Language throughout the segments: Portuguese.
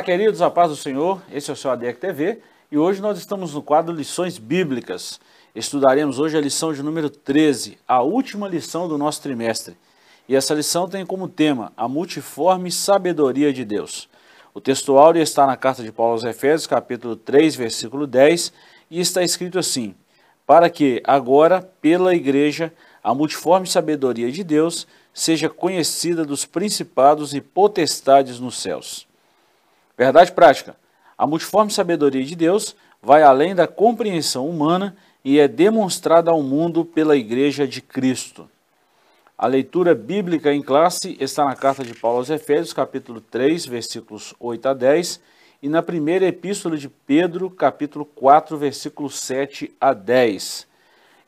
Olá, queridos, a paz do Senhor. Esse é o seu ADEC TV e hoje nós estamos no quadro Lições Bíblicas. Estudaremos hoje a lição de número 13, a última lição do nosso trimestre. E essa lição tem como tema a multiforme sabedoria de Deus. O texto áureo está na carta de Paulo aos Efésios, capítulo 3, versículo 10, e está escrito assim: Para que agora, pela igreja, a multiforme sabedoria de Deus seja conhecida dos principados e potestades nos céus. Verdade prática. A multiforme sabedoria de Deus vai além da compreensão humana e é demonstrada ao mundo pela Igreja de Cristo. A leitura bíblica em classe está na carta de Paulo aos Efésios, capítulo 3, versículos 8 a 10, e na primeira epístola de Pedro, capítulo 4, versículos 7 a 10.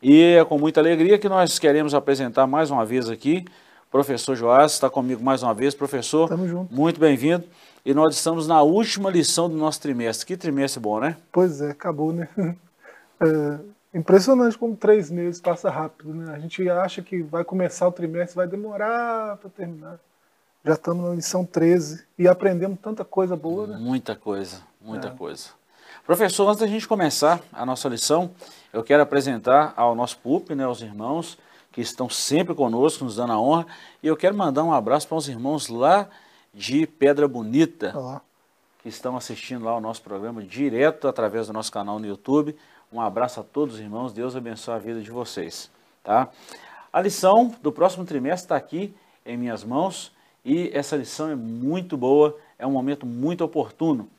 E é com muita alegria que nós queremos apresentar mais uma vez aqui professor Joás, está comigo mais uma vez. Professor, Tamo junto. muito bem-vindo. E nós estamos na última lição do nosso trimestre. Que trimestre bom, né? Pois é, acabou, né? É impressionante como três meses passa rápido, né? A gente acha que vai começar o trimestre, vai demorar para terminar. Já estamos na lição 13 e aprendemos tanta coisa boa, né? Muita coisa, muita é. coisa. Professor, antes da gente começar a nossa lição, eu quero apresentar ao nosso PUP, né, aos irmãos, que estão sempre conosco, nos dando a honra. E eu quero mandar um abraço para os irmãos lá de Pedra Bonita, Olá. que estão assistindo lá o nosso programa direto através do nosso canal no YouTube. Um abraço a todos os irmãos, Deus abençoe a vida de vocês. Tá? A lição do próximo trimestre está aqui em minhas mãos e essa lição é muito boa, é um momento muito oportuno.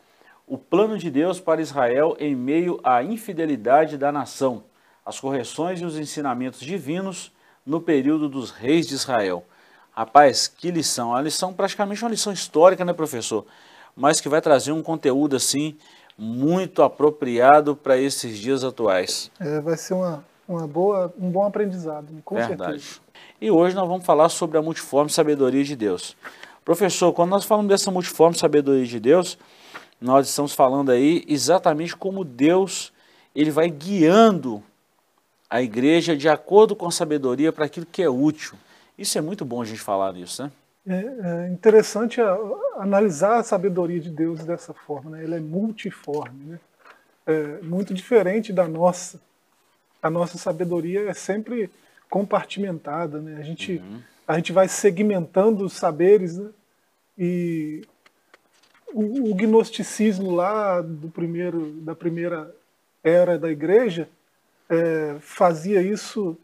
O plano de Deus para Israel em meio à infidelidade da nação, as correções e os ensinamentos divinos no período dos reis de Israel. Rapaz, que lição! A lição praticamente uma lição histórica, né, professor? Mas que vai trazer um conteúdo assim muito apropriado para esses dias atuais. É, vai ser uma, uma boa, um bom aprendizado, com Verdade. certeza. E hoje nós vamos falar sobre a multiforme sabedoria de Deus. Professor, quando nós falamos dessa multiforme sabedoria de Deus, nós estamos falando aí exatamente como Deus ele vai guiando a igreja de acordo com a sabedoria para aquilo que é útil. Isso é muito bom a gente falar disso, né? É, é interessante a, analisar a sabedoria de Deus dessa forma, né? Ela é multiforme, né? É muito diferente da nossa. A nossa sabedoria é sempre compartimentada, né? A gente, uhum. a gente vai segmentando os saberes, né? E o, o gnosticismo lá do primeiro, da primeira era da igreja, é, fazia isso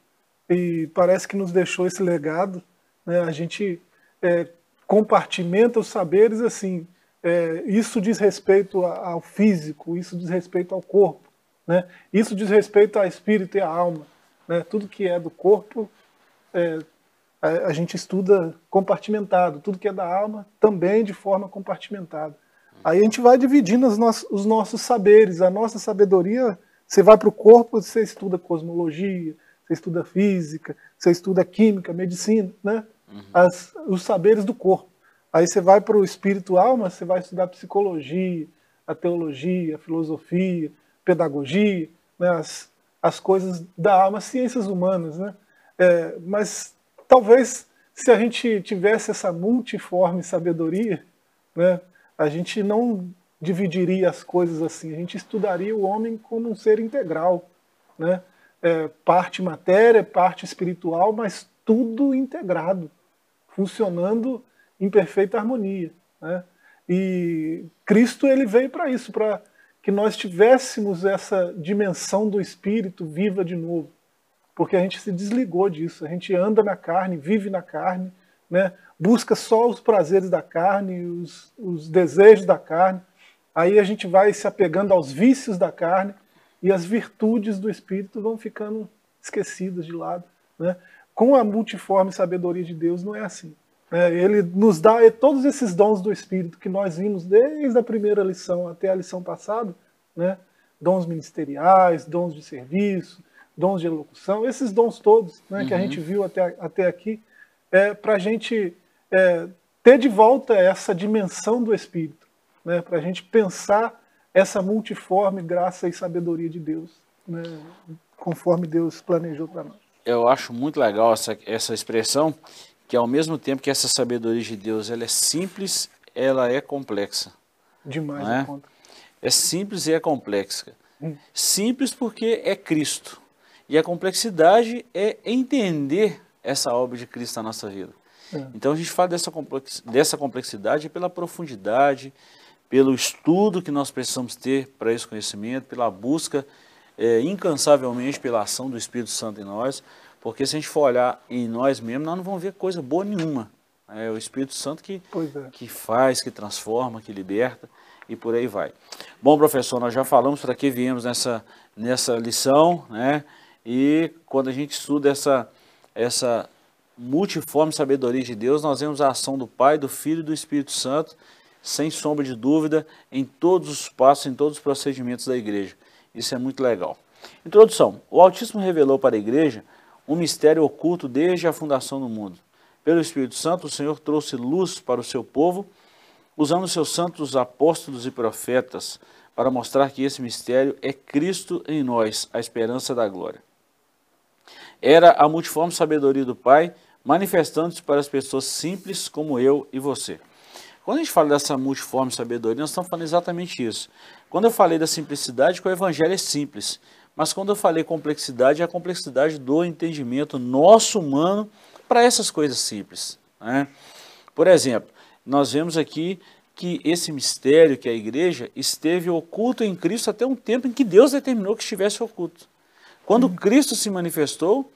e parece que nos deixou esse legado. Né? A gente é, compartimenta os saberes assim. É, isso diz respeito ao físico, isso diz respeito ao corpo, né? isso diz respeito ao espírito e à alma. Né? Tudo que é do corpo é, a, a, gente estuda compartimentado, tudo que é da alma também de forma compartimentada. Aí a gente vai dividindo os nossos, os nossos saberes, a nossa sabedoria você vai para o corpo, você estuda cosmologia, você estuda física, você estuda química, medicina, né? Uhum. As, os saberes do corpo. Aí você vai para o espírito alma, você vai estudar psicologia, a teologia, a filosofia, pedagogia, né? as, as coisas da alma, as ciências humanas, né? É, mas talvez se a gente tivesse essa multiforme sabedoria, né? A gente não dividiria as coisas assim. A gente estudaria o homem como um ser integral, né? É, parte matéria, parte espiritual, mas tudo integrado, funcionando em perfeita harmonia. Né? E Cristo ele veio para isso, para que nós tivéssemos essa dimensão do espírito viva de novo, porque a gente se desligou disso. A gente anda na carne, vive na carne, né? busca só os prazeres da carne, os, os desejos da carne, aí a gente vai se apegando aos vícios da carne e as virtudes do espírito vão ficando esquecidas de lado. Né? Com a multiforme sabedoria de Deus não é assim. Né? Ele nos dá todos esses dons do espírito que nós vimos desde a primeira lição até a lição passada, né? dons ministeriais, dons de serviço, dons de elocução, esses dons todos né, uhum. que a uhum. gente viu até, até aqui, é, para a gente é, ter de volta essa dimensão do Espírito né, para a gente pensar essa multiforme graça e sabedoria de Deus, né, conforme Deus planejou para nós. Eu acho muito legal essa, essa expressão, que ao mesmo tempo que essa sabedoria de Deus ela é simples, ela é complexa. Demais é? conta. É simples e é complexa. Hum. Simples porque é Cristo. E a complexidade é entender essa obra de Cristo na nossa vida. É. Então a gente fala dessa complexidade pela profundidade, pelo estudo que nós precisamos ter para esse conhecimento, pela busca é, incansavelmente pela ação do Espírito Santo em nós, porque se a gente for olhar em nós mesmos, nós não vamos ver coisa boa nenhuma. É o Espírito Santo que, é. que faz, que transforma, que liberta e por aí vai. Bom, professor, nós já falamos para que viemos nessa, nessa lição, né? E quando a gente estuda essa, essa multiforme sabedoria de Deus, nós vemos a ação do Pai, do Filho e do Espírito Santo, sem sombra de dúvida, em todos os passos, em todos os procedimentos da igreja. Isso é muito legal. Introdução. O Altíssimo revelou para a igreja um mistério oculto desde a fundação do mundo. Pelo Espírito Santo, o Senhor trouxe luz para o seu povo, usando seus santos apóstolos e profetas para mostrar que esse mistério é Cristo em nós, a esperança da glória. Era a multiforme sabedoria do Pai, manifestando-se para as pessoas simples como eu e você. Quando a gente fala dessa multiforme sabedoria, nós estamos falando exatamente isso. Quando eu falei da simplicidade, que o Evangelho é simples. Mas quando eu falei complexidade, é a complexidade do entendimento nosso humano para essas coisas simples. Né? Por exemplo, nós vemos aqui que esse mistério que é a igreja esteve oculto em Cristo até um tempo em que Deus determinou que estivesse oculto. Quando Cristo se manifestou,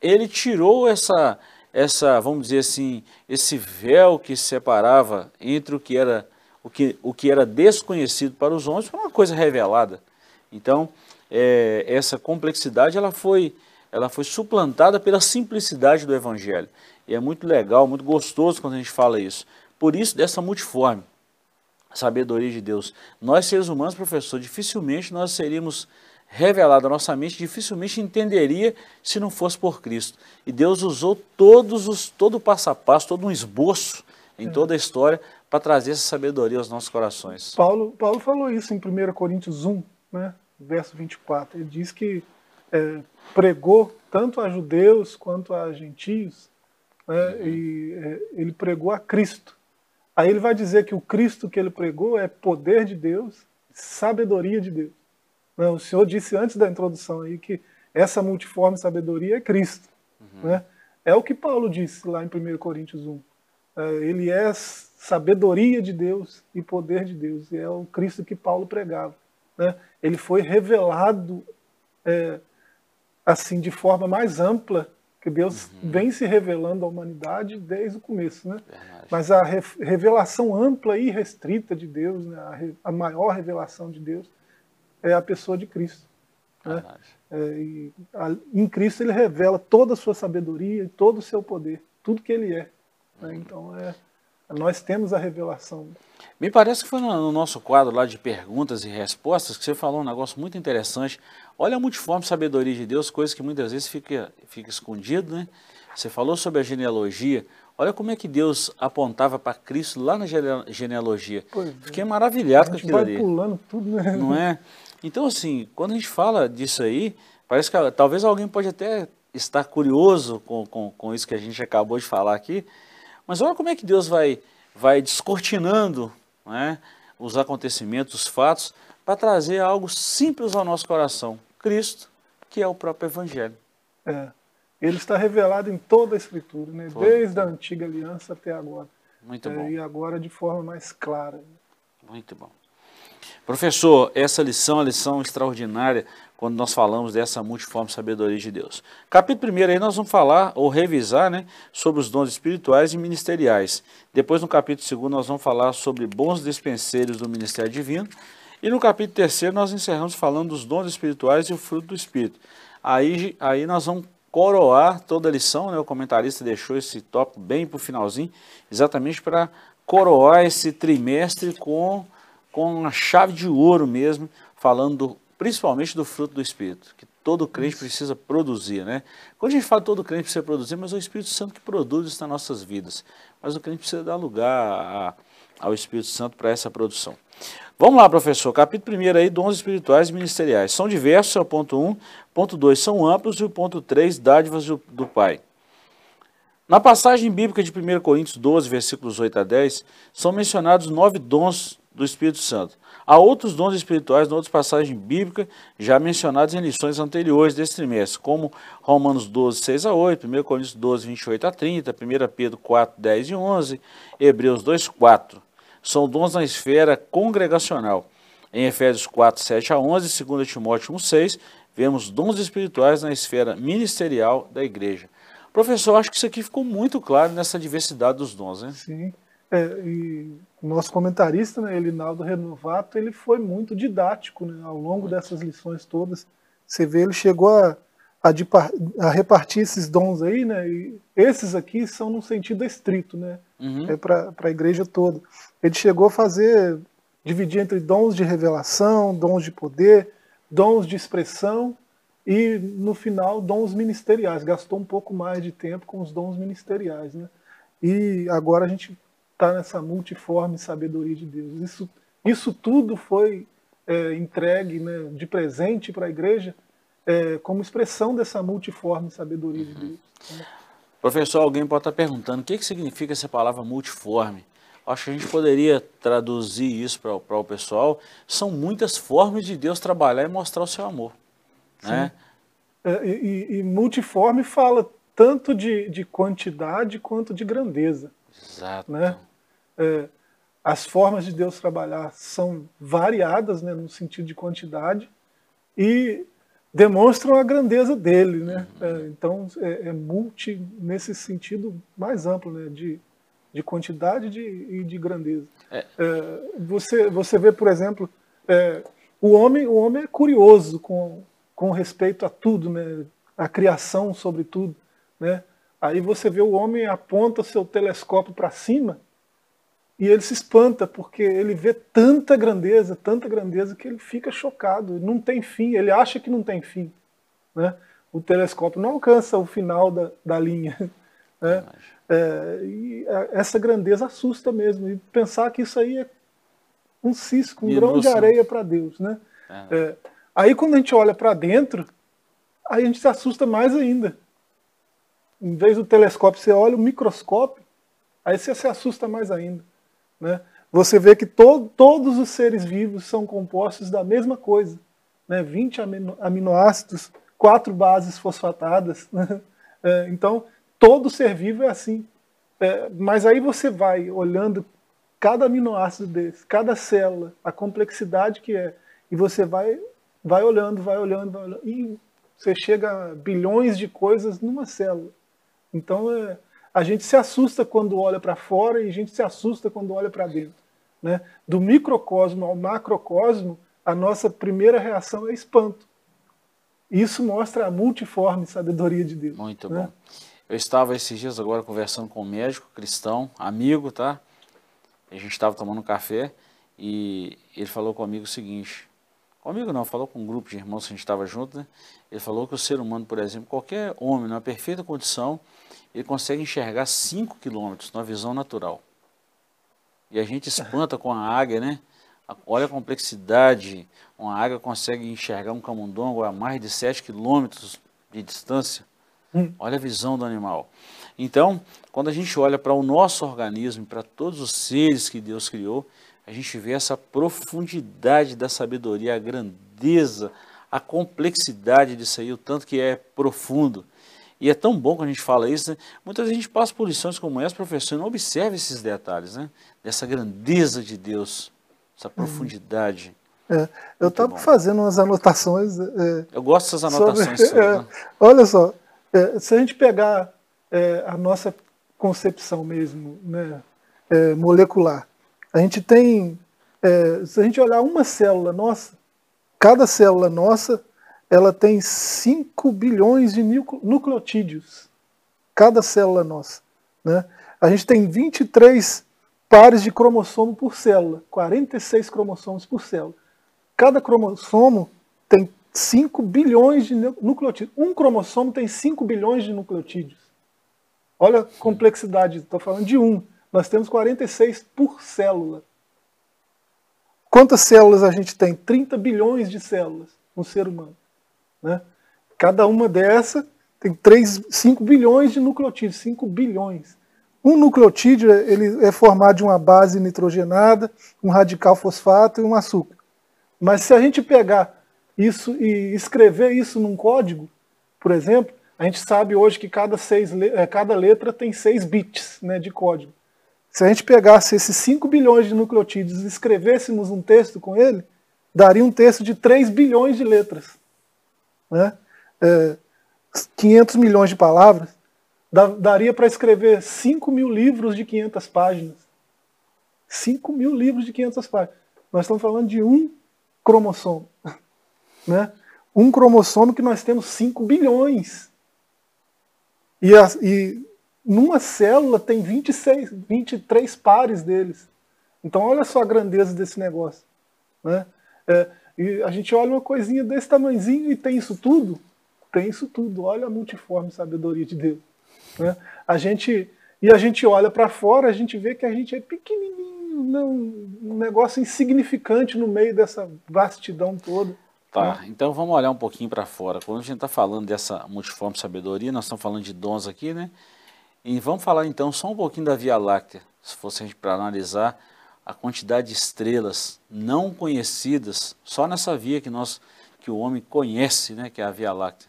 ele tirou essa, essa, vamos dizer assim, esse véu que separava entre o que era o que, o que era desconhecido para os homens para uma coisa revelada. Então, é, essa complexidade ela foi, ela foi suplantada pela simplicidade do Evangelho. E é muito legal, muito gostoso quando a gente fala isso. Por isso, dessa multiforme sabedoria de Deus. Nós, seres humanos, professor, dificilmente nós seríamos revelados a nossa mente, dificilmente entenderia se não fosse por Cristo. E Deus usou todos os, todo o passo a passo, todo um esboço em toda a história para trazer essa sabedoria aos nossos corações. Paulo, Paulo falou isso em 1 Coríntios 1, né, verso 24. Ele diz que é, pregou tanto a judeus quanto a gentios, né, e é, ele pregou a Cristo. Aí ele vai dizer que o Cristo que ele pregou é poder de Deus, sabedoria de Deus. Né, o Senhor disse antes da introdução aí que essa multiforme sabedoria é Cristo. Né? É o que Paulo disse lá em 1 Coríntios 1. É, ele é sabedoria de Deus e poder de Deus. E é o Cristo que Paulo pregava. Né? Ele foi revelado é, assim de forma mais ampla, que Deus Uhum. vem se revelando à humanidade desde o começo. Né? Verdade. Mas a re- revelação ampla e restrita de Deus, né? a, a maior revelação de Deus, é a pessoa de Cristo. Né? É, e a- em Cristo ele revela toda a sua sabedoria e todo o seu poder, tudo que ele é. né? Então é, nós temos a revelação. Me parece que foi no, no nosso quadro lá de perguntas e respostas que você falou um negócio muito interessante. Olha a multiforme sabedoria de Deus, coisa que muitas vezes fica, fica escondido, né? Você falou sobre a genealogia. Olha como é que Deus apontava para Cristo lá na gene- genealogia. Pois é. Fiquei maravilhado A com aquilo vai ali. pulando tudo, né? Não é? Então, assim, quando a gente fala disso aí, parece que ah, talvez alguém pode até estar curioso com, com, com isso que a gente acabou de falar aqui, mas olha como é que Deus vai, vai descortinando né, os acontecimentos, os fatos, para trazer algo simples ao nosso coração. Cristo, que é o próprio Evangelho. É. Ele está revelado em toda a Escritura, né? Desde a antiga aliança até agora. Muito É, bom, e agora de forma mais clara. muito bom. Professor, essa lição é lição extraordinária quando nós falamos dessa multiforme sabedoria de Deus. Capítulo 1 aí nós vamos falar ou revisar né, sobre os dons espirituais e ministeriais. Depois no capítulo 2 nós vamos falar sobre bons dispenseiros do ministério divino. E no capítulo 3 nós encerramos falando dos dons espirituais e o fruto do Espírito. Aí, aí nós vamos coroar toda a lição, né? o comentarista deixou esse tópico bem para o finalzinho, exatamente para coroar esse trimestre com, com a chave de ouro mesmo, falando do- principalmente do fruto do Espírito, que todo crente precisa produzir. Né? Quando a gente fala todo crente precisa produzir, mas é o Espírito Santo que produz isso nas nossas vidas. Mas o crente precisa dar lugar a- ao Espírito Santo para essa produção. Vamos lá, professor. Capítulo 1 aí, dons espirituais e ministeriais. São diversos, é o ponto 1. Ponto 2, são amplos. E o ponto 3, dádivas do, do Pai. Na passagem bíblica de 1 Coríntios 12, versículos 8 a 10, são mencionados nove dons do Espírito Santo. Há outros dons espirituais em outras passagens bíblicas já mencionadas em lições anteriores desse trimestre, como Romanos 12, 6 a 8, 1 Coríntios 12, 28 a 30, 1 Pedro 4, 10 e 11, Hebreus 2, 4. São dons na esfera congregacional. Em Efésios 4, 7 a 11, 2 Timóteo 1, 6, vemos dons espirituais na esfera ministerial da igreja. Professor, acho que isso aqui ficou muito claro nessa diversidade dos dons, né? Sim. É, e nosso comentarista, né, Elinaldo Renovato, ele foi muito didático né, ao longo dessas lições todas. Você vê, ele chegou a, a, a repartir esses dons aí, né? E esses aqui são no sentido estrito, né? Uhum. É para a igreja toda. Ele chegou a fazer, dividir entre dons de revelação, dons de poder, dons de expressão e, no final, dons ministeriais. Gastou um pouco mais de tempo com os dons ministeriais, né? E agora a gente está nessa multiforme sabedoria de Deus. Isso, isso tudo foi é, entregue né, de presente para a igreja é, como expressão dessa multiforme sabedoria de Deus. Né? Professor, alguém pode estar perguntando o que, que significa essa palavra multiforme? Acho que a gente poderia traduzir isso para o pessoal. São muitas formas de Deus trabalhar e mostrar o seu amor. Né? É, e, e, multiforme fala tanto de, de quantidade quanto de grandeza. Exato. Né? É, as formas de Deus trabalhar são variadas né, no sentido de quantidade e demonstram a grandeza dele. Né? É, então é, é, multi nesse sentido mais amplo né, de, de quantidade de, e de grandeza. É. é você, você vê, por exemplo, é, o, homem, o homem é curioso com, com respeito a tudo, né? a criação sobretudo. Né? Aí você vê o homem aponta seu telescópio para cima e ele se espanta porque ele vê tanta grandeza, tanta grandeza que ele fica chocado. Não tem fim, ele acha que não tem fim. Né? O telescópio não alcança o final da, da linha. Né? É, e essa grandeza assusta mesmo. E pensar que isso aí é um cisco, um grão de areia para Deus. Né? É. É, aí quando a gente olha para dentro, aí a gente se assusta mais ainda. Em vez do telescópio, você olha o microscópio, aí você se assusta mais ainda. Né? Você vê que to todos os seres vivos são compostos da mesma coisa. Né? 20 amino aminoácidos, quatro bases fosfatadas. Né? É, então, todo ser vivo é assim. É, mas aí você vai olhando cada aminoácido desse, cada célula, a complexidade que é, e você vai, vai olhando, vai olhando, vai olhando, e você chega a bilhões de coisas numa célula. Então, é, a gente se assusta quando olha para fora e a gente se assusta quando olha para dentro. Né? Do microcosmo ao macrocosmo, a nossa primeira reação é espanto. Isso mostra a multiforme sabedoria de Deus. Muito né? bom. Eu estava esses dias agora conversando com um médico cristão, amigo, tá? A gente estava tomando um café e ele falou comigo o seguinte: comigo não, falou com um grupo de irmãos que a gente estava junto, né? Ele falou que o ser humano, por exemplo, qualquer homem, numa perfeita condição, ele consegue enxergar 5 quilômetros na visão natural. E a gente espanta com a águia, né? Olha a complexidade. Uma águia consegue enxergar um camundongo a mais de 7 quilômetros de distância. Hum. Olha a visão do animal. Então, quando a gente olha para o nosso organismo, para todos os seres que Deus criou, a gente vê essa profundidade da sabedoria, a grandeza, a complexidade disso aí, o tanto que é profundo. E é tão bom quando a gente fala isso, né? Muitas vezes a gente passa por lições como essa, professor, e não observa esses detalhes, né? Dessa grandeza de Deus, essa profundidade. É, eu estava fazendo umas anotações. É, eu gosto dessas anotações. Sobre, é, né? Olha só, é, se a gente pegar é, a nossa concepção mesmo, né, é, molecular, a gente tem, se a gente olhar uma célula nossa, cada célula nossa ela tem 5 bilhões de nucleotídeos, cada célula nossa. Né? A gente tem 23 pares de cromossomo por célula, 46 cromossomos por célula. Cada cromossomo tem 5 bilhões de nucleotídeos. Um cromossomo tem 5 bilhões de nucleotídeos. Olha a complexidade, estou falando de um. Nós temos 46 por célula. Quantas células a gente tem? 30 bilhões de células no ser humano. Né? Cada uma dessa tem 3, 5 bilhões de nucleotídeos, 5 bilhões. Um nucleotídeo ele é formado de uma base nitrogenada, um radical fosfato e um açúcar. Mas se a gente pegar isso e escrever isso num código, por exemplo, a gente sabe hoje que cada, seis, é, cada letra tem 6 bits né, de código. Se a gente pegasse esses 5 bilhões de nucleotídeos e escrevêssemos um texto com ele, daria um texto de 3 bilhões de letras. Né? É, 500 milhões de palavras daria para escrever 5 mil livros de 500 páginas. 5 mil livros de 500 páginas. Nós estamos falando de um cromossomo. Né? Um cromossomo que nós temos 5 bilhões. E, a, e numa célula tem 26, 23 pares deles. Então olha só a grandeza desse negócio. Né? É, e a gente olha uma coisinha desse tamanhozinho e tem isso tudo? Tem isso tudo. Olha a multiforme sabedoria de Deus. Né? A gente, e a gente olha para fora, a gente vê que a gente é pequenininho, não, um negócio insignificante no meio dessa vastidão toda. Tá, né? então vamos olhar um pouquinho para fora. Quando a gente está falando dessa multiforme sabedoria, nós estamos falando de dons aqui, né? E vamos falar então só um pouquinho da Via Láctea, se fosse a gente para analisar a quantidade de estrelas não conhecidas, só nessa via que nós que o homem conhece, né, que é a Via Láctea.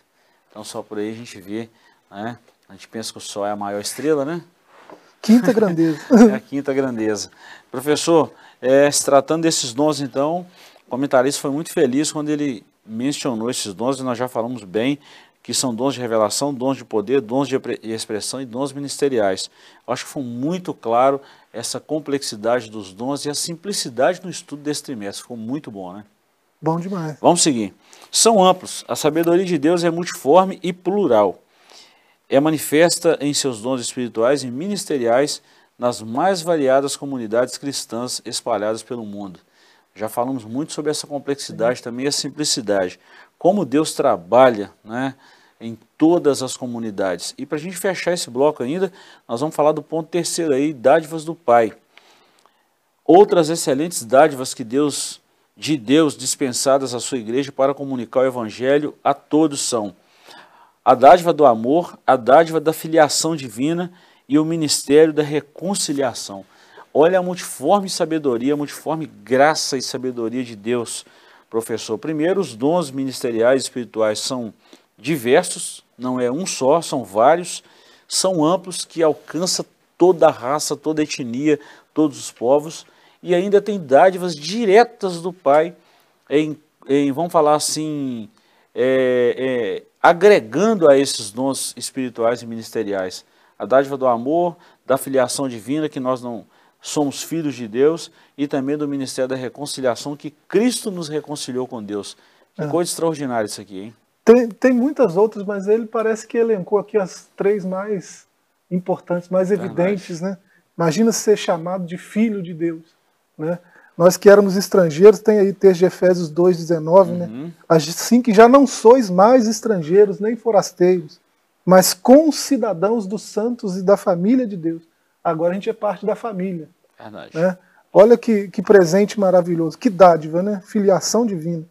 Então só por aí a gente vê, né, a gente pensa que o Sol é a maior estrela, né? Quinta grandeza. é a quinta grandeza. Professor, é, se tratando desses dons, então, o comentarista foi muito feliz quando ele mencionou esses dons, e nós já falamos bem que são dons de revelação, dons de poder, dons de expressão e dons ministeriais. Eu acho que foi muito claro essa complexidade dos dons e a simplicidade no estudo desse trimestre. Ficou muito bom, né? Bom demais. Vamos seguir. São amplos. A sabedoria de Deus é multiforme e plural é manifesta em seus dons espirituais e ministeriais nas mais variadas comunidades cristãs espalhadas pelo mundo. Já falamos muito sobre essa complexidade, também a simplicidade. Como Deus trabalha né, em todas as comunidades. E para a gente fechar esse bloco ainda, nós vamos falar do ponto terceiro aí, dádivas do Pai. Outras excelentes dádivas que Deus, de Deus dispensadas à sua igreja para comunicar o evangelho a todos são a dádiva do amor, a dádiva da filiação divina e o ministério da reconciliação. Olha a multiforme sabedoria, a multiforme graça e sabedoria de Deus, professor. Primeiro, os dons ministeriais espirituais são diversos, não é um só, são vários, são amplos, que alcança toda a raça, toda a etnia, todos os povos, e ainda tem dádivas diretas do Pai, em, em vamos falar assim, é, é, agregando a esses dons espirituais e ministeriais. A dádiva do amor, da filiação divina, que nós não somos filhos de Deus, e também do ministério da reconciliação, que Cristo nos reconciliou com Deus. Que é. coisa extraordinária isso aqui, hein? Tem, tem muitas outras, mas ele parece que elencou aqui as três mais importantes, mais evidentes, né? Imagina ser chamado de filho de Deus, né? Nós que éramos estrangeiros, tem aí texto de Efésios 2,19, né? uhum. né? Assim que já não sois mais estrangeiros, nem forasteiros, mas concidadãos dos santos e da família de Deus. Agora a gente é parte da família. Verdade. Né? Olha que, que presente maravilhoso, que dádiva, né? Filiação divina.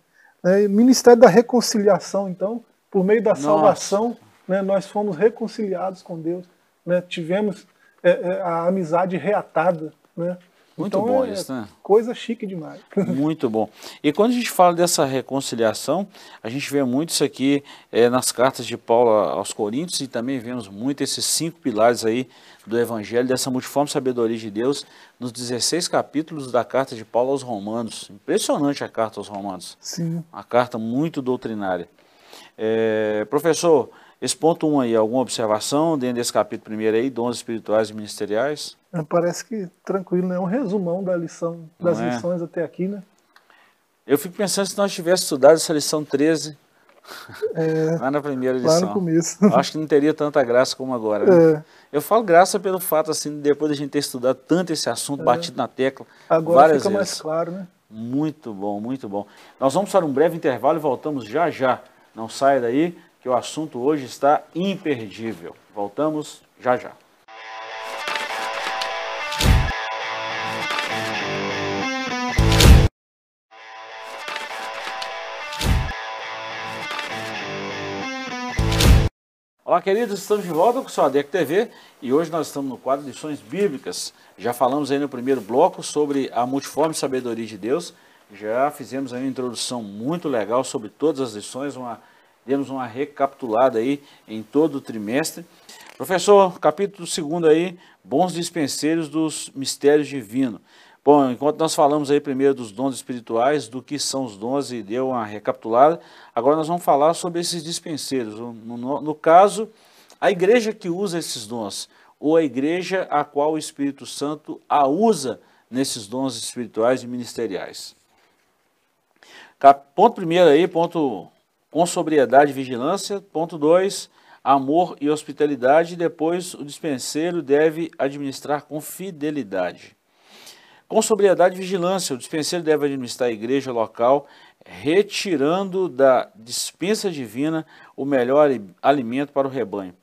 Né? Ministério da reconciliação, então, por meio da Nossa. salvação, né, nós fomos reconciliados com Deus. Né? Tivemos é, é, a amizade reatada. Né? Muito então, bom é isso, né? Coisa chique demais. Muito bom. E quando a gente fala dessa reconciliação, a gente vê muito isso aqui é, nas cartas de Paulo aos Coríntios e também vemos muito esses cinco pilares aí do Evangelho, dessa multiforme sabedoria de Deus, nos 16 capítulos da carta de Paulo aos Romanos. Impressionante a carta aos Romanos. Sim. Uma carta muito doutrinária. É, professor, esse ponto 1 um aí, alguma observação dentro desse capítulo primeiro aí, dons espirituais e ministeriais? Parece que tranquilo, né? É um resumão da lição, das é? lições até aqui, né? Eu fico pensando se nós tivéssemos estudado essa lição 13 é, lá na primeira lição. Lá no começo. Acho que não teria tanta graça como agora. Né? É. Eu falo graça pelo fato, assim, depois de a gente ter estudado tanto esse assunto, é. batido na tecla agora várias fica vezes. mais claro, né? Muito bom, muito bom. Nós vamos para um breve intervalo e voltamos já já. Não saia daí que o assunto hoje está imperdível. Voltamos já já. Olá, queridos, estamos de volta com o seu ADEC TV e hoje nós estamos no quadro Lições Bíblicas. Já falamos aí no primeiro bloco sobre a multiforme sabedoria de Deus, já fizemos aí uma introdução muito legal sobre todas as lições, uma, demos uma recapitulada aí em todo o trimestre. Professor, capítulo 2 aí, bons dispenseiros dos mistérios divinos. Bom, enquanto nós falamos aí primeiro dos dons espirituais, do que são os dons e deu uma recapitulada, agora nós vamos falar sobre esses dispenseiros. No, no, no caso, a igreja que usa esses dons, ou a igreja a qual o Espírito Santo a usa nesses dons espirituais e ministeriais. Ponto primeiro aí, ponto com sobriedade e vigilância. Ponto dois, amor e hospitalidade. Depois, o dispenseiro deve administrar com fidelidade. Com sobriedade e vigilância, o dispenseiro deve administrar a igreja local, retirando da dispensa divina o melhor alimento para o rebanho.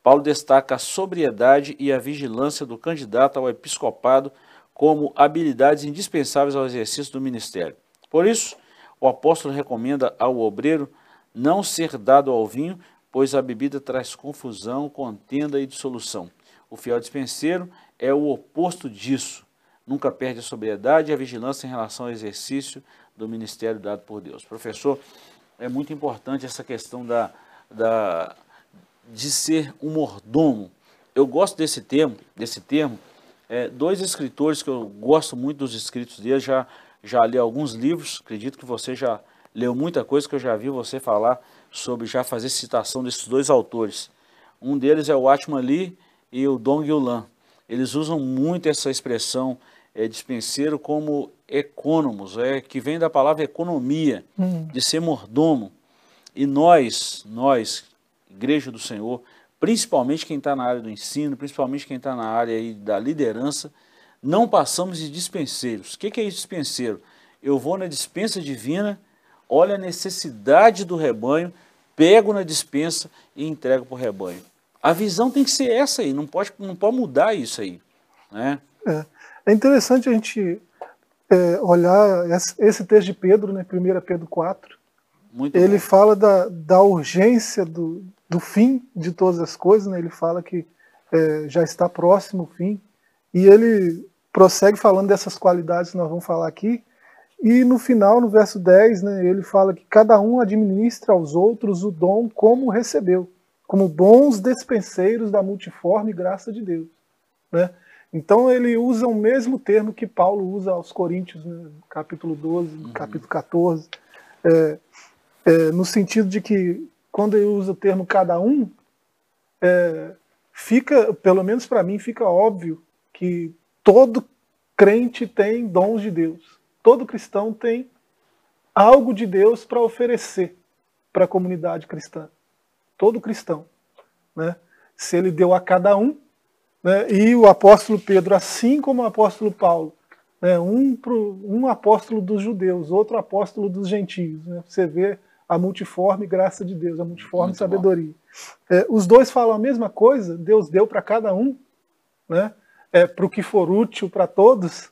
Paulo destaca a sobriedade e a vigilância do candidato ao episcopado como habilidades indispensáveis ao exercício do ministério. Por isso, o apóstolo recomenda ao obreiro não ser dado ao vinho, pois a bebida traz confusão, contenda e dissolução. O fiel dispenseiro é o oposto disso nunca perde a sobriedade e a vigilância em relação ao exercício do ministério dado por Deus. Professor, é muito importante essa questão da, da, de ser um mordomo. Eu gosto desse termo, desse termo. É, dois escritores que eu gosto muito dos escritos deles, já, já li alguns livros, acredito que você já leu muita coisa que eu já vi você falar sobre, já fazer citação desses dois autores. Um deles é o Atman Lee e o Dong Yulan. Eles usam muito essa expressão é, dispenseiro como econômos, é, que vem da palavra economia, hum. de ser mordomo. E nós, nós, Igreja do Senhor, principalmente quem está na área do ensino, principalmente quem está na área aí da liderança, não passamos de dispenseiros. O que, que é dispenseiro? Eu vou na dispensa divina, olho a necessidade do rebanho, pego na dispensa e entrego para o rebanho. A visão tem que ser essa aí, não pode, não pode mudar isso aí. Né? É. É interessante a gente é, olhar esse texto de Pedro, né, 1 Pedro 4. Muito ele bom. fala da, da urgência do, do fim de todas as coisas, né? ele fala que é, já está próximo o fim, e ele prossegue falando dessas qualidades que nós vamos falar aqui, e no final, no verso 10, né, ele fala que cada um administra aos outros o dom como recebeu, como bons despenseiros da multiforme graça de Deus. Né? Então ele usa o mesmo termo que Paulo usa aos Coríntios, né, capítulo 12, uhum. capítulo 14, é, é, no sentido de que quando ele usa o termo cada um, é, fica, pelo menos para mim, fica óbvio que todo crente tem dons de Deus. Todo cristão tem algo de Deus para oferecer para a comunidade cristã. Todo cristão. Né? Se ele deu a cada um, né? E o apóstolo Pedro, assim como o apóstolo Paulo, né? um, pro, um apóstolo dos judeus, outro apóstolo dos gentios. Né? Você vê a multiforme graça de Deus, a multiforme Muito sabedoria. É, os dois falam a mesma coisa, Deus deu para cada um, né? é, para o que for útil para todos.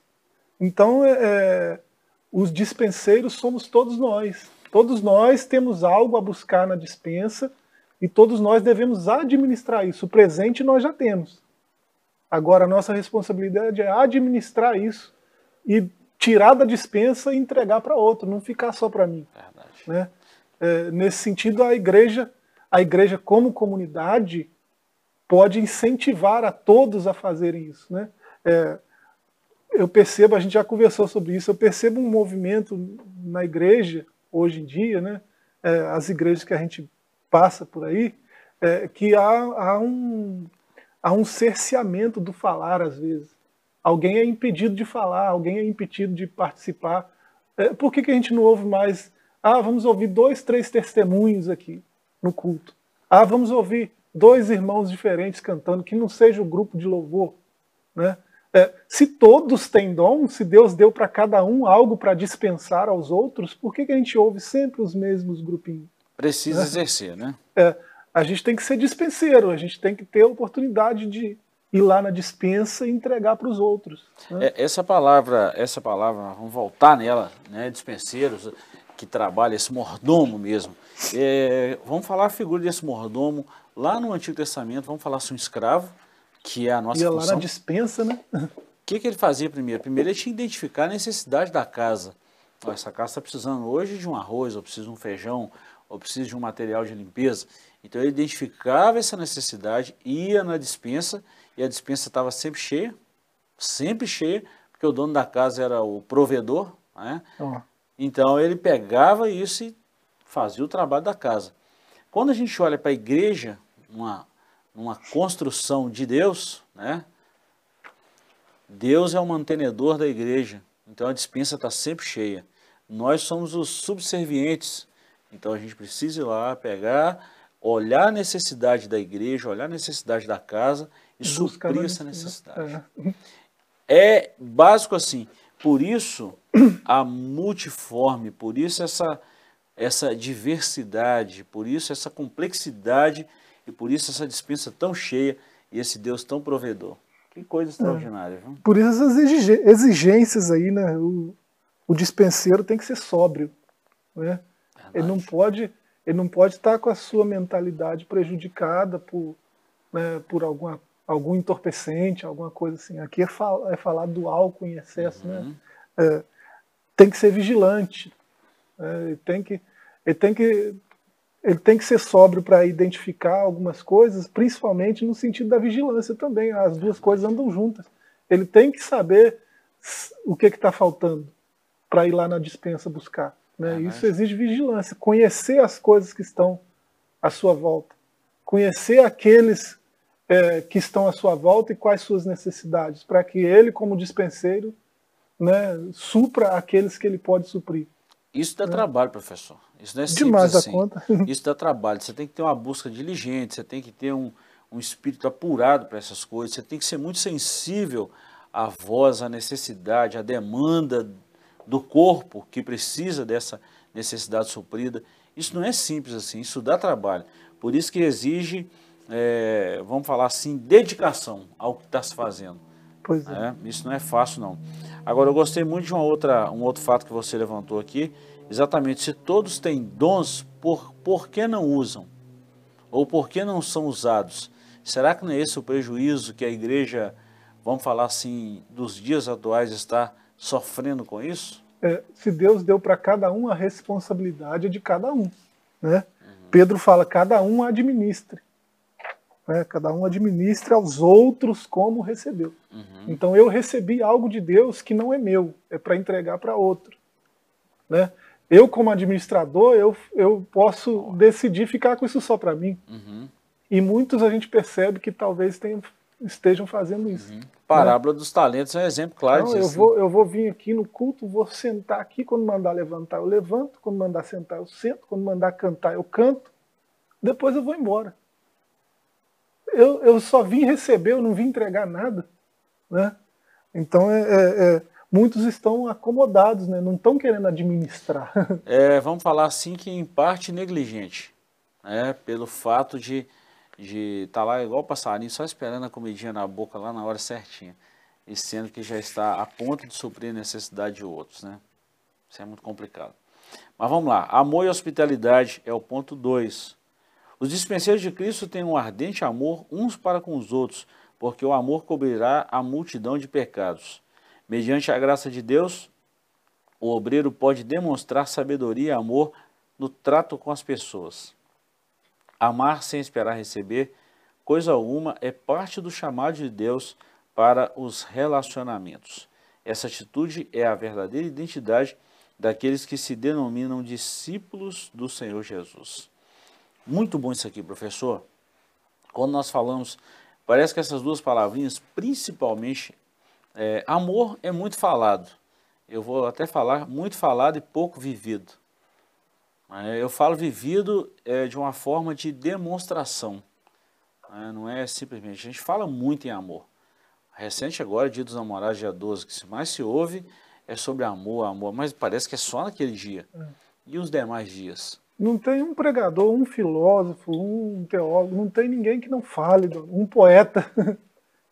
Então, é, é, os dispenseiros somos todos nós. Todos nós temos algo a buscar na dispensa e todos nós devemos administrar isso. O presente nós já temos. Agora, a nossa responsabilidade é administrar isso e tirar da dispensa e entregar para outro, não ficar só para mim. Né? É, nesse sentido, a igreja, a igreja como comunidade pode incentivar a todos a fazerem isso. Né? É, eu percebo, a gente já conversou sobre isso, eu percebo um movimento na igreja, hoje em dia, né? É, as igrejas que a gente passa por aí, é, que há, há um, há um cerceamento do falar, às vezes. Alguém é impedido de falar, alguém é impedido de participar. É, por que, que a gente não ouve mais? Ah, vamos ouvir dois, três testemunhos aqui no culto. Ah, vamos ouvir dois irmãos diferentes cantando, que não seja o grupo de louvor. Né? É, se todos têm dom, se Deus deu para cada um algo para dispensar aos outros, por que, que a gente ouve sempre os mesmos grupinhos? Precisa né? exercer, né? É, a gente tem que ser dispenseiro, a gente tem que ter a oportunidade de ir lá na dispensa e entregar para os outros. Né? É, essa palavra, essa palavra, vamos voltar nela, né, dispenseiros, que trabalha esse mordomo mesmo. É, vamos falar a figura desse mordomo Lá no Antigo Testamento, vamos falar assim, um escravo, que é a nossa Ia função. lá na dispensa, né? O que, que ele fazia primeiro? Primeiro ele tinha que identificar a necessidade da casa. Ó, essa casa está precisando hoje de um arroz, ou precisa de um feijão, ou precisa de um material de limpeza. Então ele identificava essa necessidade, ia na dispensa, e a dispensa estava sempre cheia, sempre cheia, porque o dono da casa era o provedor, né? Então ele pegava isso e fazia o trabalho da casa. Quando a gente olha para a igreja, uma, uma construção de Deus, né? Deus é o mantenedor da igreja, então a dispensa está sempre cheia. Nós somos os subservientes, então a gente precisa ir lá pegar, olhar a necessidade da igreja, olhar a necessidade da casa e buscar suprir essa necessidade. É básico assim. Por isso a multiforme, por isso essa essa diversidade, por isso essa complexidade e por isso essa dispensa tão cheia e esse Deus tão provedor. Que coisa extraordinária, viu? Por isso essas exigências aí, né? O, o dispenseiro tem que ser sóbrio, né? Ele não pode, ele não pode estar com a sua mentalidade prejudicada por, né, por alguma, algum entorpecente, alguma coisa assim. Aqui é, fal, é falado do álcool em excesso, né? É, tem que ser vigilante, né? ele tem que, ele tem que, ele tem que ser sóbrio para identificar algumas coisas, principalmente no sentido da vigilância também. As duas coisas andam juntas. Ele tem que saber o que está faltando para ir lá na dispensa buscar. Né? Aham. Isso exige vigilância, conhecer as coisas que estão à sua volta, conhecer aqueles é, que estão à sua volta e quais suas necessidades, para que ele, como dispenseiro, né, supra aqueles que ele pode suprir. Isso dá trabalho, professor. Isso não é simples. Demais assim. conta. Isso dá trabalho. Você tem que ter uma busca diligente, você tem que ter um, um espírito apurado para essas coisas, você tem que ser muito sensível à voz, à necessidade, à demanda do corpo que precisa dessa necessidade suprida. Isso não é simples assim, isso dá trabalho. Por isso que exige, é, vamos falar assim, dedicação ao que está se fazendo. Pois é. né? Isso não é fácil não. Agora eu gostei muito de uma outra, um outro fato que você levantou aqui, exatamente se todos têm dons, por, por que não usam? Ou por que não são usados? Será que não é esse o prejuízo que a igreja, vamos falar assim, dos dias atuais está sofrendo com isso? É, se Deus deu para cada um a responsabilidade é de cada um. Né? Pedro fala, cada um administre. Né? Cada um administre aos outros como recebeu. Então eu recebi algo de Deus que não é meu, é para entregar para outro. Né? Eu, como administrador, eu, eu posso decidir ficar com isso só para mim. Uhum. E muitos a gente percebe que talvez tenham, estejam fazendo isso. Parábola dos talentos é um exemplo claro Não, disso. eu vou, eu vou vir aqui no culto, vou sentar aqui, quando mandar levantar, eu levanto, quando mandar sentar, eu sento, quando mandar cantar, eu canto, depois eu vou embora. Eu, eu só vim receber, eu não vim entregar nada. Né? Então, é, é- é, muitos estão acomodados, né? não estão querendo administrar. É, vamos falar assim que em parte negligente, né? pelo fato de de estar lá igual passarinho, só esperando a comidinha na boca lá na hora certinha, e sendo que já está a ponto de suprir a necessidade de outros, né? Isso é muito complicado. Mas vamos lá, amor e hospitalidade é o ponto 2. Os dispenseiros de Cristo têm um ardente amor uns para com os outros, porque o amor cobrirá a multidão de pecados. Mediante a graça de Deus, o obreiro pode demonstrar sabedoria e amor no trato com as pessoas. Amar sem esperar receber coisa alguma é parte do chamado de Deus para os relacionamentos. Essa atitude é a verdadeira identidade daqueles que se denominam discípulos do Senhor Jesus. Muito bom isso aqui, professor. Quando nós falamos, parece que essas duas palavrinhas, principalmente, é, amor é muito falado. Eu vou até falar muito falado e pouco vivido. É, eu falo vivido é, de uma forma de demonstração. né, não é simplesmente. A gente fala muito em amor. Recente agora, Dia dos Namorados, dia 12, que se mais se ouve é sobre amor, amor, mas parece que é só naquele dia. E os demais dias? Não tem um pregador, um filósofo, um teólogo, não tem ninguém que não fale, um poeta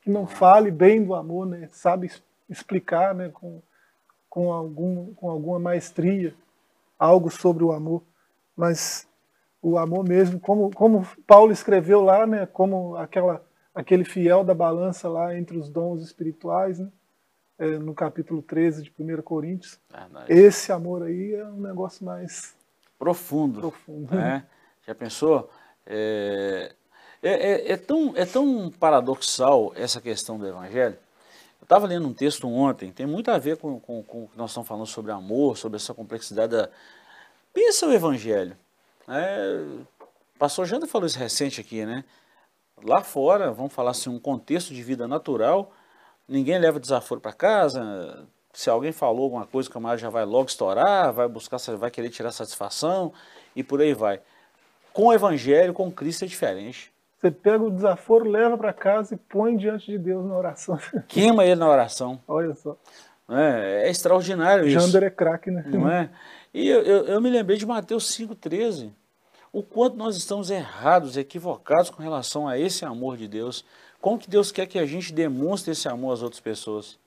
que não fale bem do amor, né? sabe explicar né? com, com, algum, com alguma maestria algo sobre o amor. Mas o amor mesmo, como, como Paulo escreveu lá, né, como aquela, aquele fiel da balança lá entre os dons espirituais, né, é, no capítulo 13 de 1 Coríntios. Esse amor aí é um negócio mais profundo. profundo né? Já pensou? É, é, é, é, tão, é tão paradoxal essa questão do Evangelho. Eu estava lendo um texto ontem, tem muito a ver com, com, com o que nós estamos falando sobre amor, sobre essa complexidade da. Pensa o Evangelho. É, pastor Janda falou isso recente aqui, né? Lá fora, vamos falar assim, um contexto de vida natural, ninguém leva desaforo para casa, se alguém falou alguma coisa, o camarada já vai logo estourar, vai buscar, vai querer tirar satisfação e por aí vai. Com o evangelho, com Cristo é diferente. Você pega o desaforo, leva para casa e põe diante de Deus na oração. Queima ele na oração. Olha só. É, é extraordinário isso. Jander é craque, né? Não é? E eu, eu, eu me lembrei de Mateus 5,13. O quanto nós estamos errados, equivocados com relação a esse amor de Deus. Como que Deus quer que a gente demonstre esse amor às outras pessoas?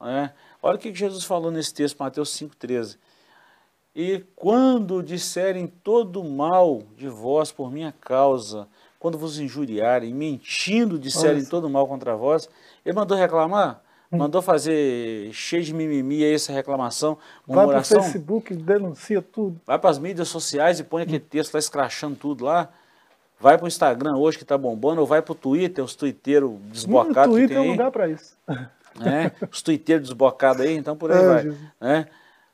É? Olha o que Jesus falou nesse texto, Mateus 5,13. E quando disserem todo mal de vós por minha causa, quando vos injuriarem, mentindo disserem todo mal contra vós, ele mandou reclamar? Mandou fazer cheio de mimimi aí essa reclamação, Vai para o Facebook, denuncia tudo. Vai para as mídias sociais e põe aquele texto lá escrachando tudo lá. Vai para o Instagram hoje que está bombando, ou vai para o Twitter, os tuiteiros desbocados. O Twitter é um lugar para isso. Né? Os tuiteiros desbocados aí, então por aí é, vai. Né?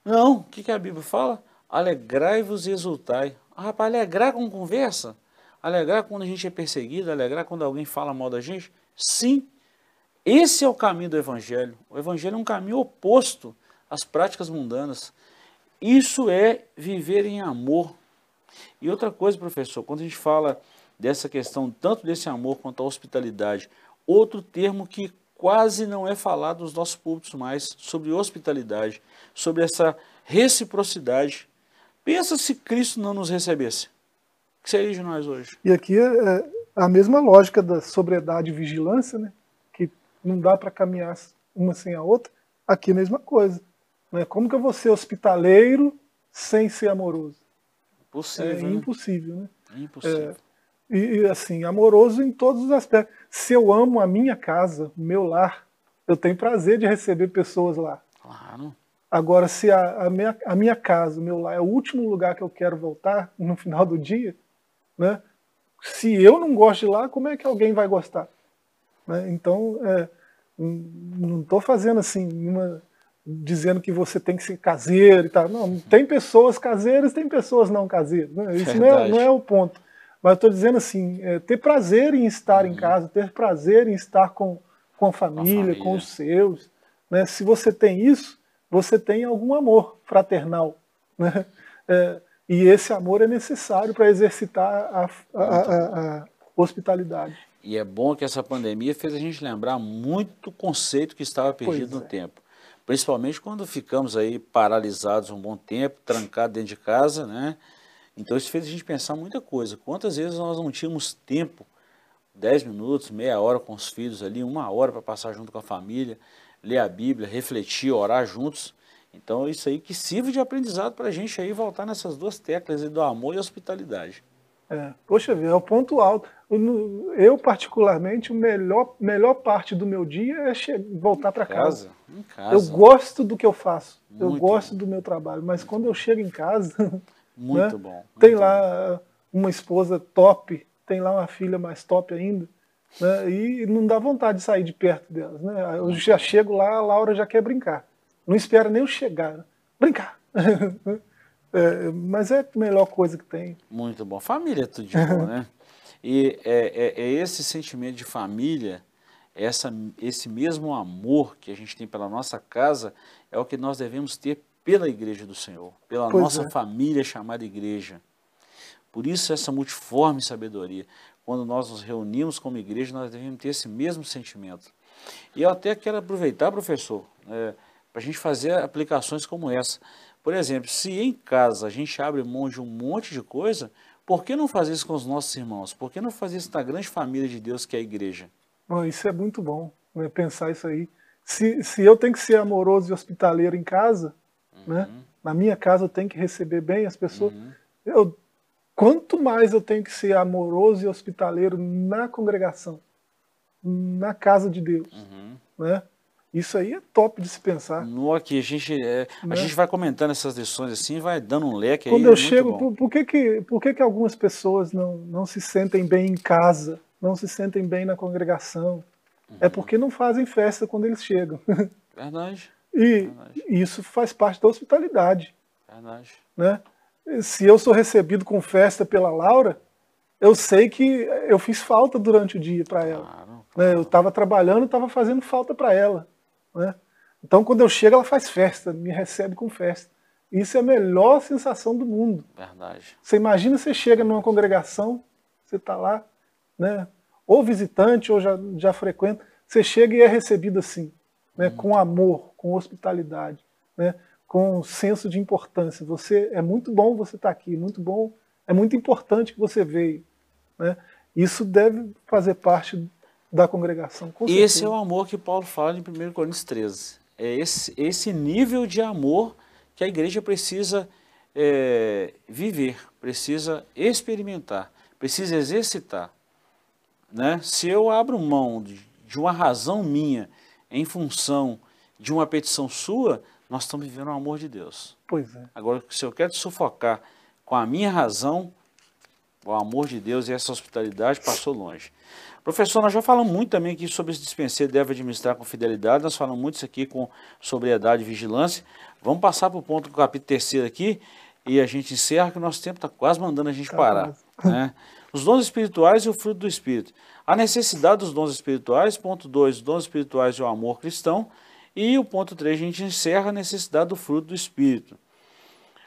Não, o que, que a Bíblia fala? Alegrai-vos e exultai. Ah, rapaz, alegrar com conversa? Alegrar quando a gente é perseguido? Alegrar quando alguém fala mal da gente? Sim, esse é o caminho do Evangelho. O Evangelho é um caminho oposto às práticas mundanas. Isso é viver em amor. E outra coisa, professor, quando a gente fala dessa questão, tanto desse amor quanto a hospitalidade, outro termo que quase não é falado nos nossos públicos mais, sobre hospitalidade, sobre essa reciprocidade. Pensa se Cristo não nos recebesse. Que seria de nós hoje? E aqui é, é a mesma lógica da sobriedade e vigilância, né? não dá para caminhar uma sem a outra, aqui a mesma coisa. Né? Como que eu vou ser hospitaleiro sem ser amoroso? Possível, é impossível, né? Impossível. É, e, assim, amoroso em todos os aspectos. Se eu amo a minha casa, o meu lar, eu tenho prazer de receber pessoas lá. Claro. Agora, se a, a, minha, a minha casa, o meu lar, é o último lugar que eu quero voltar no final do dia, né? se eu não gosto de lá, como é que alguém vai gostar? Né? Então, é, não estou fazendo assim, uma, dizendo que você tem que ser caseiro e tal. Não, tem pessoas caseiras, tem pessoas não caseiras. Né? Isso não é, não é, o ponto. Mas estou dizendo assim, é, ter prazer em estar uhum. em casa, ter prazer em estar com, com a família, família. com os seus. Né? Se você tem isso, você tem algum amor fraternal. Né? É, e esse amor é necessário para exercitar a, a, a, a hospitalidade. E é bom que essa pandemia fez a gente lembrar muito conceito que estava perdido no é. tempo. Principalmente quando ficamos aí paralisados um bom tempo, trancados dentro de casa, né? Então isso fez a gente pensar muita coisa. Quantas vezes nós não tínhamos tempo, 10 minutos, meia hora com os filhos ali, uma hora para passar junto com a família, ler a Bíblia, refletir, orar juntos. Então isso aí que sirva de aprendizado para a gente aí voltar nessas duas teclas do amor e hospitalidade. É, poxa vida, é o ponto alto. Eu, particularmente, a melhor, melhor parte do meu dia é voltar para casa. casa. Eu gosto do que eu faço, muito eu gosto bom. do meu trabalho, mas quando eu chego em casa. Muito né, bom. Muito tem lá bom. uma esposa top, tem lá uma filha mais top ainda. Né, e não dá vontade de sair de perto delas. Né? Eu já chego lá, a Laura já quer brincar. Não espera nem eu chegar. Brincar. É, mas é a melhor coisa que tem. Muito bom. Família é tudo de bom, né? E é, é, é, esse sentimento de família, essa, esse mesmo amor que a gente tem pela nossa casa, é o que nós devemos ter pela igreja do Senhor, pela pois nossa é. família chamada igreja. Por isso essa multiforme sabedoria. Quando nós nos reunimos como igreja, nós devemos ter esse mesmo sentimento. E eu até quero aproveitar, professor, é, para a gente fazer aplicações como essa. Por exemplo, se em casa a gente abre mão de um monte de coisa, por que não fazer isso com os nossos irmãos? Por que não fazer isso na grande família de Deus que é a igreja? Bom, isso é muito bom, né, pensar isso aí. Se, se eu tenho que ser amoroso e hospitaleiro em casa, né, uhum. né, na minha casa eu tenho que receber bem as pessoas. Uhum. Eu quanto mais eu tenho que ser amoroso e hospitaleiro na congregação, na casa de Deus, Uhum. né? Isso aí é top de se pensar. No aqui, a gente, é, a Né? gente vai comentando essas lições assim, vai dando um leque Quando aí. eu muito chego, por, por que que, por que que algumas pessoas não, não se sentem bem em casa, não se sentem bem na congregação? Uhum. É porque não fazem festa quando eles chegam. Verdade, E Verdade. isso faz parte da hospitalidade, verdade. né? Se eu sou recebido com festa pela Laura, eu sei que eu fiz falta durante o dia para ela. Claro. né? Eu estava trabalhando, estava fazendo falta para ela. Né? Então, quando eu chego, ela faz festa, me recebe com festa. Isso é a melhor sensação do mundo. Verdade. Você imagina você chega numa congregação, você está lá, né? ou visitante, ou já, já frequenta, você chega e é recebido assim, né? com amor, com hospitalidade, né? com senso de importância. Você É muito bom você estar aqui, muito bom, é muito importante que você veio. Né? Isso deve fazer parte da congregação. Esse é o amor que Paulo fala em 1 Coríntios 13. É esse, esse nível de amor que a igreja precisa é, viver, precisa experimentar, precisa exercitar. Né? Se eu abro mão de, de uma razão minha em função de uma petição sua, nós estamos vivendo o amor de Deus. Pois é. Agora, se eu quero te sufocar com a minha razão, o amor de Deus e essa hospitalidade passou longe. Professor, nós já falamos muito também aqui sobre esse dispenseiro deve administrar com fidelidade, nós falamos muito isso aqui com sobriedade e vigilância. Vamos passar para o ponto do capítulo terceiro aqui e a gente encerra que o nosso tempo está quase mandando a gente Tá parar. né? Os dons espirituais e o fruto do Espírito. A necessidade dos dons espirituais, ponto 2, os dons espirituais e o amor cristão. E o ponto 3, a gente encerra a necessidade do fruto do Espírito.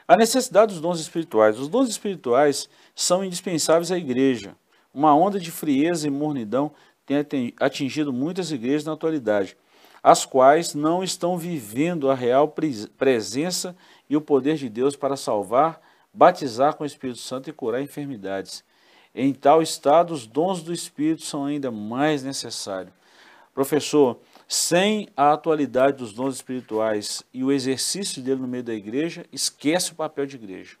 A necessidade dos dons espirituais. Os dons espirituais são indispensáveis à igreja. Uma onda de frieza e mornidão tem atingido muitas igrejas na atualidade, as quais não estão vivendo a real pres- presença e o poder de Deus para salvar, batizar com o Espírito Santo e curar enfermidades. Em tal estado, os dons do Espírito são ainda mais necessários. Professor, sem a atualidade dos dons espirituais e o exercício dele no meio da igreja, esquece o papel de igreja.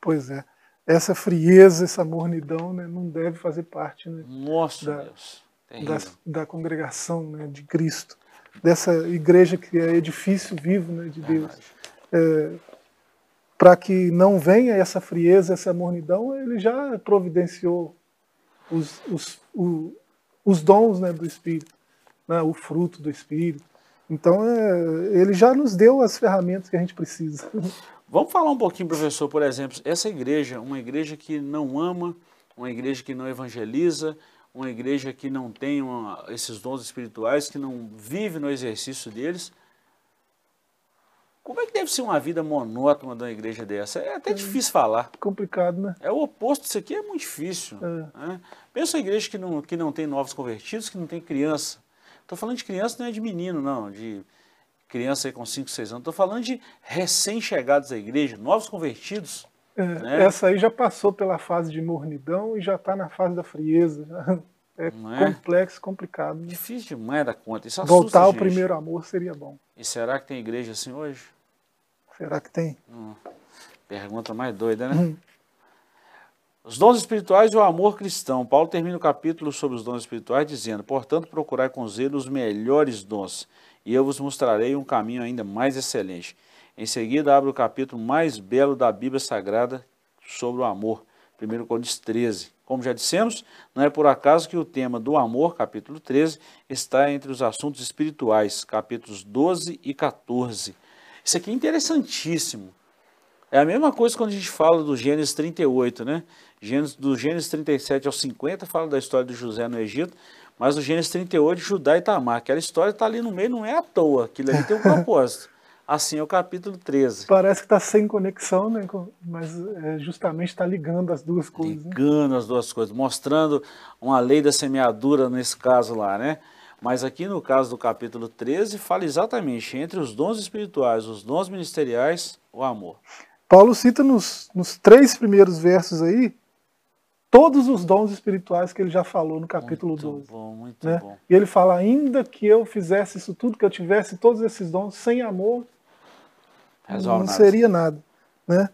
Pois é. Essa frieza, essa mornidão né, não deve fazer parte né, Nossa Da- da, da congregação né, de Cristo, dessa igreja que é edifício vivo né, de Deus. Verdade. Para que não venha essa frieza, essa mornidão, ele já providenciou os, os, o- os dons né, do Espírito, né, o fruto do Espírito. Então, é, ele já nos deu as ferramentas que a gente precisa. Vamos falar um pouquinho, professor, por exemplo, essa igreja, uma igreja que não ama, uma igreja que não evangeliza, uma igreja que não tem uma- esses dons espirituais, que não vive no exercício deles. Como é que deve ser uma vida monótona de uma igreja dessa? É até difícil falar. Complicado, né? É o oposto disso aqui, é muito difícil. É. né? Pensa a igreja que não, que não tem novos convertidos, que não tem criança. Estou falando de criança, não é de menino, não, de criança aí com 5, 6 anos. Estou falando de recém-chegados à igreja, novos convertidos. É, Né? Essa aí já passou pela fase de mornidão e já está na fase da frieza. É é? complexo, complicado. né? Difícil demais dar conta. Isso Voltar ao gente. primeiro amor seria bom. E será que tem igreja assim hoje? Será que tem? Pergunta mais doida, né? Hum. Os dons espirituais e o amor cristão. Paulo termina o capítulo sobre os dons espirituais dizendo: Portanto, procurai com zelo os melhores dons, e eu vos mostrarei um caminho ainda mais excelente. Em seguida, abre o capítulo mais belo da Bíblia Sagrada sobre o amor, 1 Coríntios 13. Como já dissemos, não é por acaso que o tema do amor, capítulo 13, está entre os assuntos espirituais, capítulos 12 e 14. Isso aqui é interessantíssimo. É a mesma coisa quando a gente fala do Gênesis 38, né? Gênesis, do Gênesis 37 ao 50 fala da história de José no Egito, mas o Gênesis 38 de Judá e Tamar, aquela história está ali no meio, não é à toa, aquilo ali tem um propósito. Assim é o capítulo 13. Parece que está sem conexão, né? mas é, justamente está ligando as duas coisas. né? Ligando as duas coisas, mostrando uma lei da semeadura nesse caso lá, né? Mas aqui no caso do capítulo 13, fala exatamente entre os dons espirituais, os dons ministeriais, o amor. Paulo cita nos, nos três primeiros versos aí todos os dons espirituais que ele já falou no capítulo muito 12. bom, muito né? bom. E ele fala: ainda que eu fizesse isso tudo, que eu tivesse todos esses dons sem amor, Resolve não nada. seria nada, né?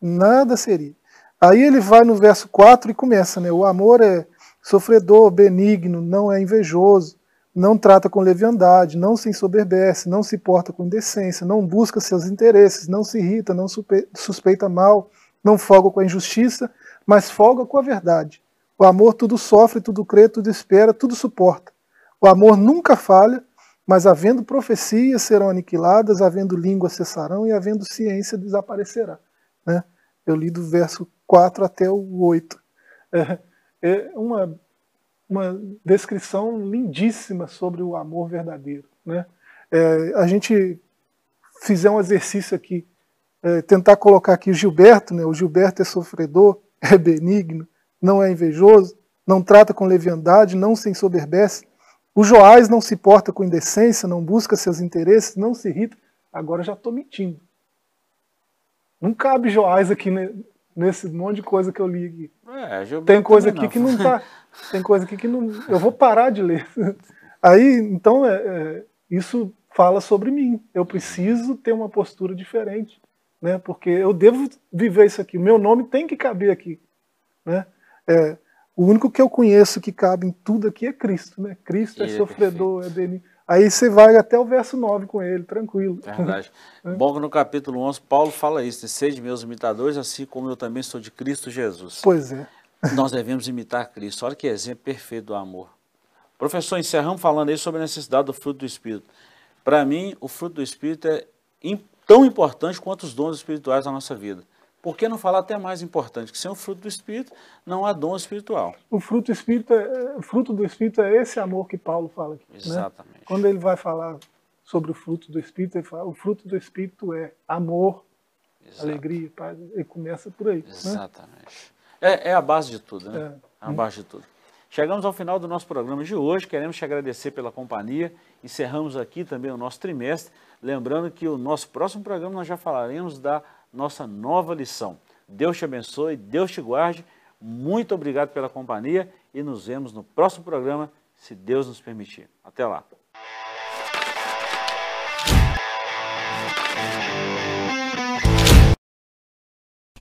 Nada seria. Aí ele vai no verso 4 e começa, né? O amor é sofredor, benigno, não é invejoso, não trata com leviandade, não se ensoberbece, não se porta com indecência, não busca seus interesses, não se irrita, não suspeita mal, não folga com a injustiça, mas folga com a verdade. O amor tudo sofre, tudo crê, tudo espera, tudo suporta. O amor nunca falha, mas havendo profecias serão aniquiladas, havendo língua cessarão e havendo ciência desaparecerá. Né? Eu li do verso 4 até o 8. É, é uma, uma descrição lindíssima sobre o amor verdadeiro. Né? É, a gente fizer um exercício aqui, é, tentar colocar aqui o Gilberto, né? o Gilberto é sofredor, é benigno, não é invejoso, não trata com leviandade, não se ensoberbece, o Joás não se porta com indecência, não busca seus interesses, não se irrita. Agora já estou mentindo. Não cabe Joás aqui nesse monte de coisa que eu li aqui. É, tem coisa aqui não. que não tá. Tem coisa aqui que não. Eu vou parar de ler. Aí, então, é, é, isso fala sobre mim. Eu preciso ter uma postura diferente, né? Porque eu devo viver isso aqui. Meu nome tem que caber aqui, né? É, o único que eu conheço que cabe em tudo aqui é Cristo, né? Cristo é, é sofredor, é benigno. Aí você vai até o verso 9 com ele, tranquilo. Verdade. é. Bom que no capítulo 11 Paulo fala isso, né? sede meus imitadores, assim como eu também sou de Cristo Jesus. Pois é. Nós devemos imitar Cristo. Olha que exemplo perfeito do amor. Professor, encerramos falando aí sobre a necessidade do fruto do Espírito. Para mim, o fruto do Espírito é tão importante quanto os dons espirituais da nossa vida. Por que não falar até mais importante? Que sem o fruto do Espírito não há dom espiritual. O fruto do Espírito é, fruto do Espírito é esse amor que Paulo fala aqui. Né? Exatamente. Né? Quando ele vai falar sobre o fruto do Espírito, ele fala o fruto do Espírito é amor, Exato. alegria, paz. Ele começa por aí. Né? Exatamente. Né? É, é, a base de tudo, né? É, é a base de tudo. Chegamos ao final do nosso programa de hoje, queremos te agradecer pela companhia, encerramos aqui também o nosso trimestre, lembrando que o nosso próximo programa nós já falaremos da nossa nova lição. Deus te abençoe, Deus te guarde. Muito obrigado pela companhia e nos vemos no próximo programa, se Deus nos permitir. Até lá.